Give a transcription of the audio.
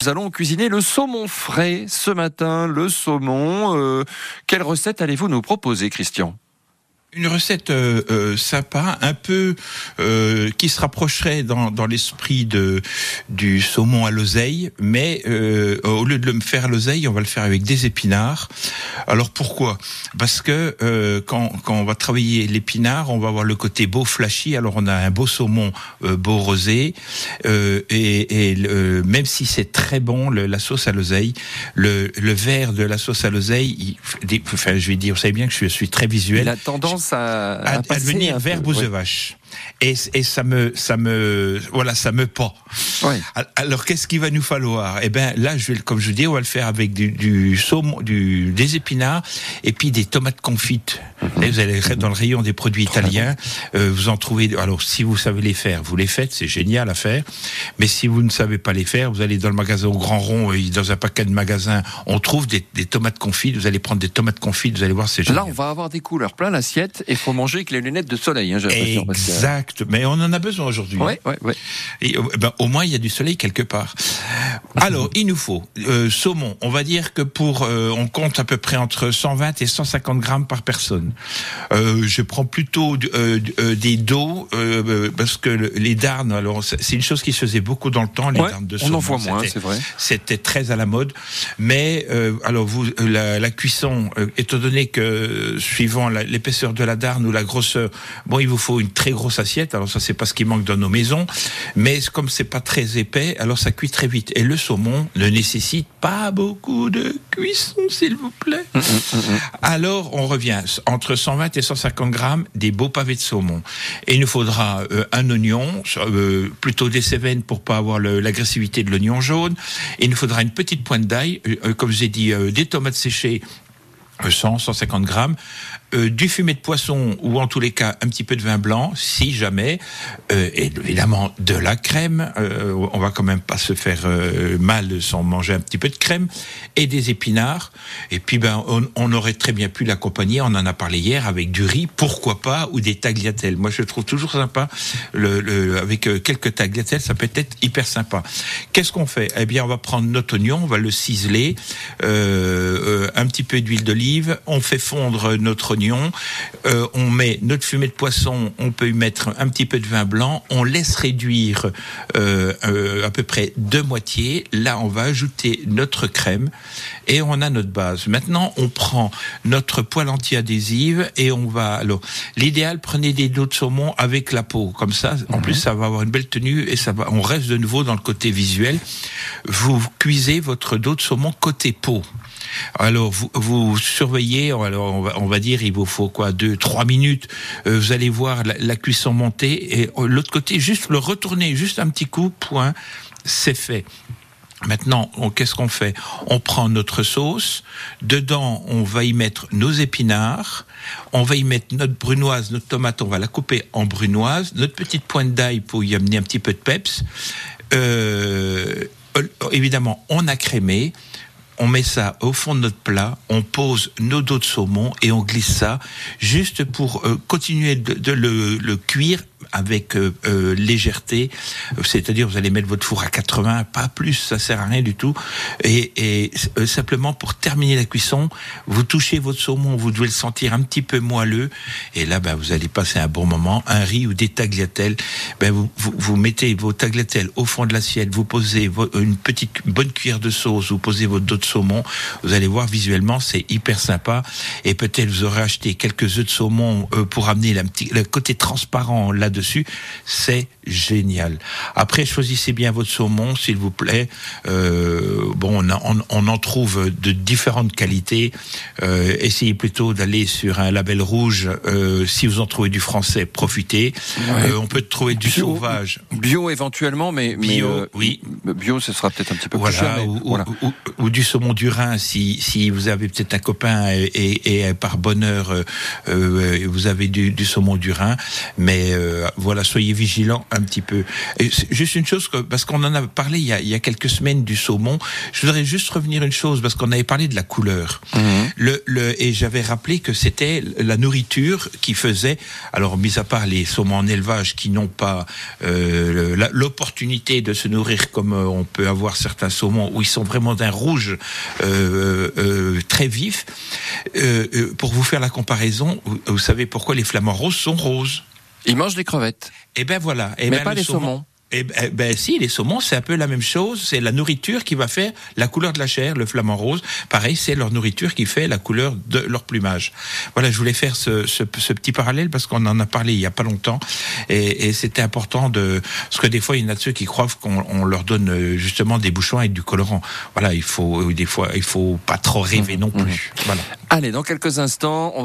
Nous allons cuisiner le saumon frais ce matin, le saumon. Euh, quelle recette allez-vous nous proposer, Christian? Une recette euh, euh, sympa, un peu euh, qui se rapprocherait dans, dans l'esprit de du saumon à l'oseille, mais euh, au lieu de le faire à l'oseille, on va le faire avec des épinards. Alors pourquoi? Parce que euh, quand, quand on va travailler l'épinard, on va avoir le côté beau flashy. Alors on a un beau saumon beau rosé, et, et même si c'est très bon le, la sauce à l'oseille, le, le vert de la sauce à l'oseille, enfin je vais dire, vous savez bien que je suis très visuel. Tendance à, à, à devenir vache et, et ça me ça me voilà ça me pas. Ouais. Alors qu'est-ce qu'il va nous falloir? Eh ben là je vais comme je dis on va le faire avec du, du saumon, du des épinards et puis des tomates confites. Mm vous allez dans le rayon des produits italiens, euh, vous en trouvez. Alors si vous savez les faire, vous les faites, c'est génial à faire. Mais si vous ne savez pas les faire, vous allez dans le magasin au Grand Rond, euh, dans un paquet de magasins, on trouve des, des tomates confites. Vous allez prendre des tomates confites, vous allez voir c'est génial. Là on va avoir des couleurs plein l'assiette et faut manger avec les lunettes de soleil. Hein, exact, mais on en a besoin aujourd'hui. Ouais, ouais, ouais. Et, euh, ben, au moins il y a du soleil quelque part. Alors il nous faut euh, saumon. On va dire que pour euh, on compte à peu près entre 120 et 150 grammes par personne. Euh, je prends plutôt euh, euh, des dos parce que les darnes. Alors c'est une chose qui se faisait beaucoup dans le temps. Les darnes de saumon. On en voit moins, c'est vrai. C'était très à la mode. Mais alors vous la, la cuisson, étant donné que suivant l'épaisseur de la darne ou la grosseur, bon il vous faut une très grosse assiette. Alors ça c'est pas ce qui manque dans nos maisons. Mais comme c'est pas très épais, alors ça cuit très vite. Et le saumon ne nécessite pas beaucoup de cuisson, s'il vous plaît. Hum, hum, hum, alors on revient entre 120 et 150 grammes des beaux pavés de saumon. Et il nous faudra euh, un oignon, euh, plutôt des cévennes pour pas avoir l'agressivité de l'oignon jaune. Et il nous faudra une petite pointe d'ail, euh, comme je vous ai dit, des tomates séchées 100, 150 grammes, euh, du fumet de poisson ou en tous les cas un petit peu de vin blanc, si jamais, euh, et évidemment de la crème. Euh, on va quand même pas se faire euh, mal sans manger un petit peu de crème et des épinards. Et puis ben on, on aurait très bien pu l'accompagner. On en a parlé hier avec du riz, pourquoi pas, ou des tagliatelles. Moi je trouve toujours sympa le, le avec euh, quelques tagliatelles, ça peut être hyper sympa. Qu'est-ce qu'on fait? Eh bien on va prendre notre oignon, on va le ciseler, un petit peu d'huile d'olive, on fait fondre notre euh, on met notre fumée de poisson, on peut y mettre un petit peu de vin blanc, on laisse réduire euh, euh, à peu près deux moitiés. Là, on va ajouter notre crème et on a notre base. Maintenant, on prend notre poêle anti-adhésive et on va. Alors, l'idéal, prenez des dos de saumon avec la peau, comme ça. En mhm. plus, ça va avoir une belle tenue et ça va. On reste de nouveau dans le côté visuel. Vous cuisez votre dos de saumon côté peau. Alors vous, surveillez, alors on va, dire il vous faut quoi deux trois minutes. Euh, vous allez voir la, cuisson monter et euh, l'autre côté juste le retourner juste un petit coup point c'est fait. Maintenant, qu'est-ce qu'on fait? On prend notre sauce, dedans on va y mettre nos épinards, on va y mettre notre brunoise, notre tomate, on va la couper en brunoise, notre petite pointe d'ail pour y amener un petit peu de peps. Euh, évidemment, on a crémé, on met ça au fond de notre plat, on pose nos dos de saumon et on glisse ça juste pour euh, continuer de, le, cuire avec euh, euh, légèreté, c'est-à-dire vous allez mettre votre four à 80, pas plus, ça sert à rien du tout. Et, simplement pour terminer la cuisson, vous touchez votre saumon, vous devez le sentir un petit peu moelleux, et là ben, vous allez passer un bon moment. Un riz ou des tagliatelles, ben, vous, vous, mettez vos tagliatelles au fond de l'assiette, vous posez une petite bonne cuillère de sauce, vous posez votre dos de saumon, vous allez voir visuellement c'est hyper sympa, et peut-être vous aurez acheté quelques œufs de saumon pour amener la, le côté transparent là dessus, c'est génial. Après, choisissez bien votre saumon, s'il vous plaît. Euh, bon, on, on, en trouve de différentes qualités. Euh, essayez plutôt d'aller sur un label rouge. Euh, si vous en trouvez du français, profitez. On peut trouver du sauvage. Bio éventuellement, mais, bio, oui. Bio, ce sera peut-être un petit peu plus cher. ou, voilà. ou, du saumon du Rhin, si, si vous avez peut-être un copain et, et, par bonheur, vous avez du, du saumon du Rhin. Mais voilà, voilà, soyez vigilants un petit peu. Et juste une chose, parce qu'on en a parlé il y a, il y a, quelques semaines du saumon, je voudrais juste revenir une chose, parce qu'on avait parlé de la couleur. Mhm. le, le, et j'avais rappelé que c'était la nourriture qui faisait, alors mis à part les saumons en élevage qui n'ont pas euh, l'opportunité de se nourrir comme euh, on peut avoir certains saumons, où ils sont vraiment d'un rouge euh, euh, très vif, pour vous faire la comparaison, vous, vous savez pourquoi les flamants roses sont roses ils mangent des crevettes. Et eh ben voilà. Et eh Mais ben pas les saumons. Eh ben, eh ben, si, les saumons, c'est un peu la même chose. C'est la nourriture qui va faire la couleur de la chair, le flamant rose. Pareil, c'est leur nourriture qui fait la couleur de leur plumage. Voilà, je voulais faire ce, ce, ce petit parallèle parce qu'on en a parlé il y a pas longtemps et, et c'était important de parce que des fois il y en a de ceux qui croient qu'on leur donne euh, justement des bouchons avec du colorant. Voilà, il faut des fois il faut pas trop rêver mmh, non plus. Mmh. Voilà. Allez, dans quelques instants. On